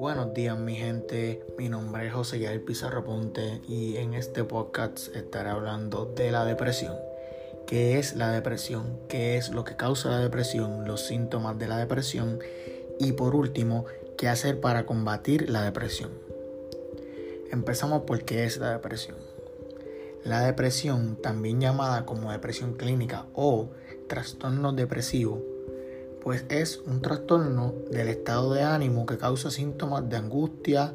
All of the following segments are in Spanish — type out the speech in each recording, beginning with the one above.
Buenos días mi gente, mi nombre es José Yair Pizarro Ponte y en este podcast estaré hablando de la depresión. ¿Qué es la depresión? ¿Qué es lo que causa la depresión? Los síntomas de la depresión y por último, qué hacer para combatir la depresión. Empezamos por qué es la depresión. La depresión, también llamada como depresión clínica o trastorno depresivo, pues es un trastorno del estado de ánimo que causa síntomas de angustia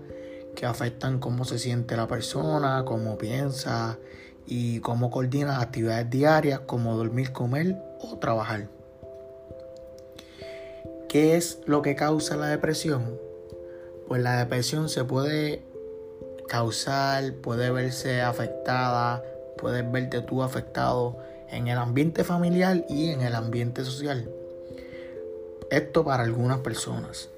que afectan cómo se siente la persona, cómo piensa y cómo coordina actividades diarias como dormir, comer o trabajar. ¿Qué es lo que causa la depresión? Pues la depresión se puede causar, puede verse afectada, puedes verte tú afectado en el ambiente familiar y en el ambiente social. Esto para algunas personas.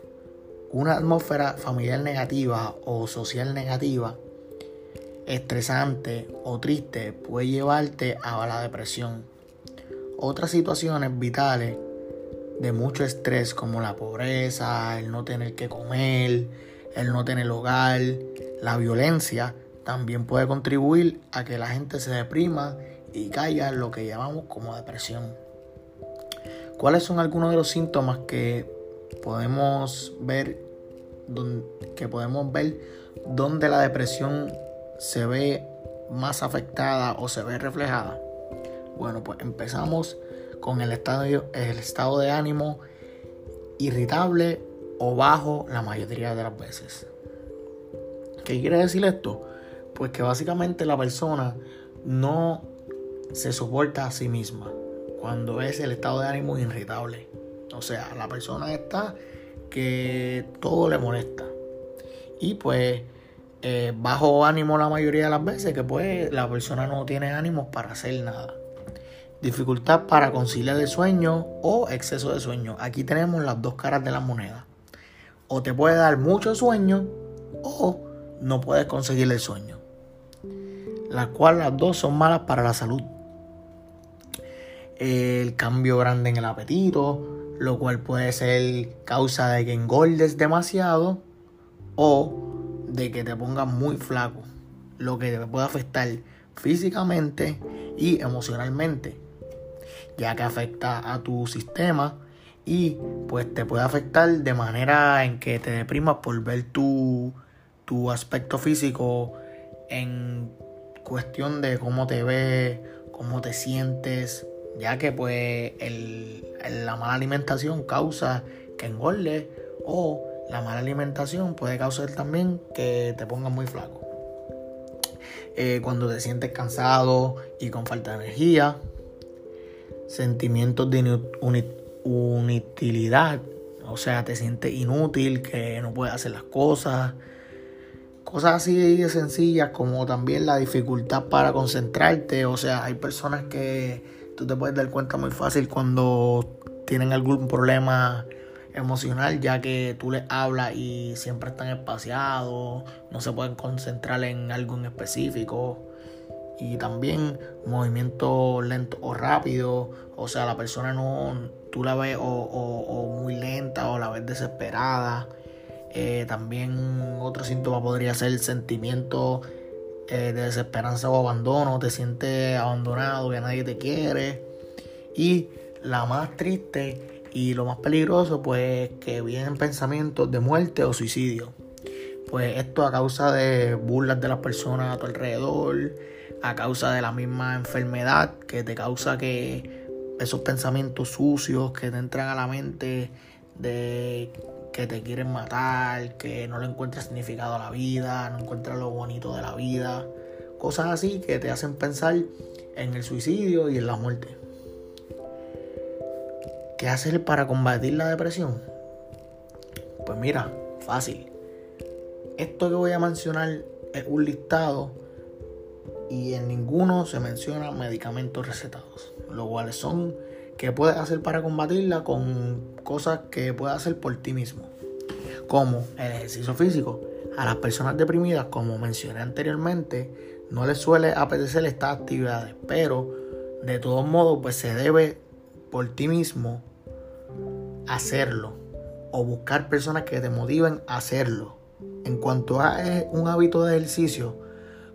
Una atmósfera familiar negativa o social negativa, estresante o triste puede llevarte a la depresión. Otras situaciones vitales de mucho estrés como la pobreza, el no tener que comer, el no tener hogar, la violencia, también puede contribuir a que la gente se deprima y caiga en lo que llamamos como depresión. ¿Cuáles son algunos de los síntomas que podemos ver que podemos ver donde la depresión se ve más afectada o se ve reflejada? Bueno, pues empezamos con el estado, el estado de ánimo irritable o bajo la mayoría de las veces. ¿Qué quiere decir esto? Pues que básicamente la persona no se soporta a sí misma cuando es el estado de ánimo irritable. O sea, la persona está que todo le molesta. Y pues eh, bajo ánimo la mayoría de las veces que pues la persona no tiene ánimos para hacer nada. Dificultad para conciliar el sueño o exceso de sueño. Aquí tenemos las dos caras de la moneda o te puede dar mucho sueño o no puedes conseguir el sueño. Las cuales las dos son malas para la salud. El cambio grande en el apetito, lo cual puede ser causa de que engordes demasiado o de que te pongas muy flaco, lo que te puede afectar físicamente y emocionalmente, ya que afecta a tu sistema y pues te puede afectar de manera en que te deprimas por ver tu, tu aspecto físico en cuestión de cómo te ves, cómo te sientes, ya que pues la mala alimentación causa que engorde o la mala alimentación puede causar también que te pongas muy flaco. Eh, cuando te sientes cansado y con falta de energía, sentimientos de inutilidad, o sea, te sientes inútil, que no puedes hacer las cosas. Cosas así de sencillas como también la dificultad para concentrarte. O sea, hay personas que tú te puedes dar cuenta muy fácil cuando tienen algún problema emocional, ya que tú les hablas y siempre están espaciados, no se pueden concentrar en algo en específico y también movimiento lento o rápido. O sea, la persona no, tú la ves o, muy lenta o la ves desesperada. Eh, también otro síntoma podría ser el sentimiento eh, de desesperanza o abandono. Te sientes abandonado, que nadie te quiere. Y la más triste y lo más peligroso, pues que vienen pensamientos de muerte o suicidio. Pues esto a causa de burlas de las personas a tu alrededor a causa de la misma enfermedad que te causa que esos pensamientos sucios que te entran a la mente de que te quieren matar, que no le encuentras significado a la vida, no encuentras lo bonito de la vida, cosas así que te hacen pensar en el suicidio y en la muerte. ¿Qué hacer para combatir la depresión? Pues mira, fácil. Esto que voy a mencionar es un listado y en ninguno se menciona medicamentos recetados, lo cuales son que puedes hacer para combatirla con cosas que puedes hacer por ti mismo, como el ejercicio físico. A las personas deprimidas, como mencioné anteriormente, no les suele apetecer estas actividades, pero de todos modos, pues se debe por ti mismo hacerlo o buscar personas que te motiven a hacerlo. En cuanto a eh, un hábito de ejercicio,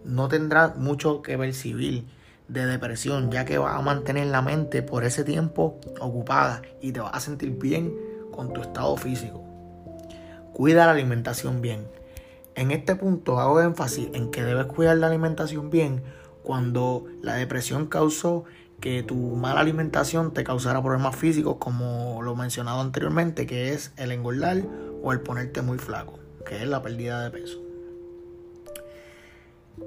no tendrá mucho que percibir de depresión, ya que vas a mantener la mente por ese tiempo ocupada y te vas a sentir bien con tu estado físico. Cuida la alimentación bien. En este punto hago énfasis en que debes cuidar la alimentación bien cuando la depresión causó que tu mala alimentación te causara problemas físicos como lo mencionado anteriormente, que es el engordar o el ponerte muy flaco, que es la pérdida de peso.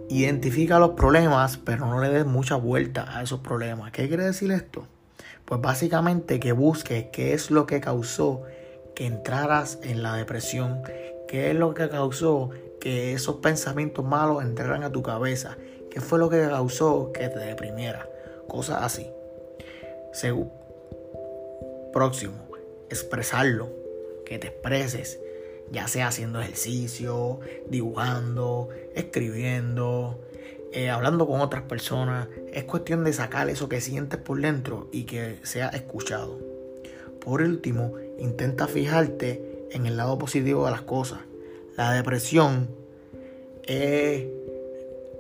Identifica los problemas, pero no le des mucha vuelta a esos problemas. ¿Qué quiere decir esto? Pues básicamente que busques qué es lo que causó que entraras en la depresión, qué es lo que causó que esos pensamientos malos entraran a tu cabeza, qué fue lo que causó que te deprimiera, cosas así. Próximo, expresarlo, que te expreses, ya sea haciendo ejercicio, dibujando, escribiendo, eh, hablando con otras personas. Es cuestión de sacar eso que sientes por dentro y que sea escuchado. Por último, intenta fijarte en el lado positivo de las cosas. La depresión es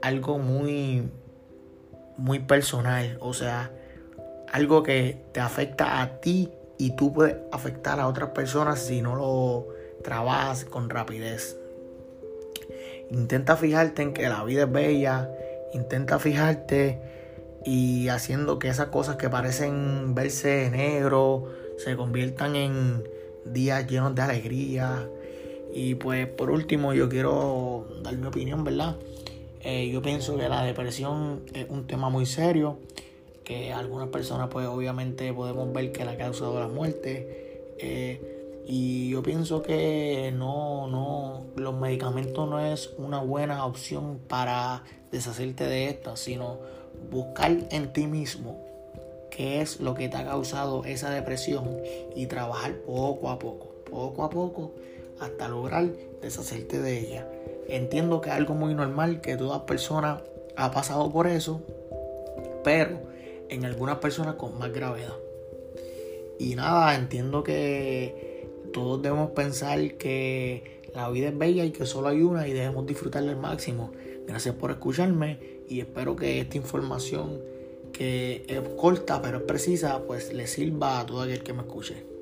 algo muy, muy personal, o sea, algo que te afecta a ti y tú puedes afectar a otras personas si no lo trabajas con rapidez. Intenta fijarte en que la vida es bella, intenta fijarte y haciendo que esas cosas que parecen verse negro se conviertan en días llenos de alegría. Y pues por último yo quiero dar mi opinión, ¿verdad? Eh, yo pienso que la depresión es un tema muy serio, que algunas personas pues obviamente podemos ver que la ha causado la muerte. Eh, y yo pienso que no, no, los medicamentos no es una buena opción para deshacerte de esto, sino buscar en ti mismo qué es lo que te ha causado esa depresión y trabajar poco a poco, poco a poco, hasta lograr deshacerte de ella. Entiendo que es algo muy normal, que toda persona ha pasado por eso, pero en algunas personas con más gravedad. Y nada, entiendo que todos debemos pensar que la vida es bella y que solo hay una y debemos disfrutarla al máximo. Gracias por escucharme y espero que esta información que es corta pero es precisa pues le sirva a todo aquel que me escuche.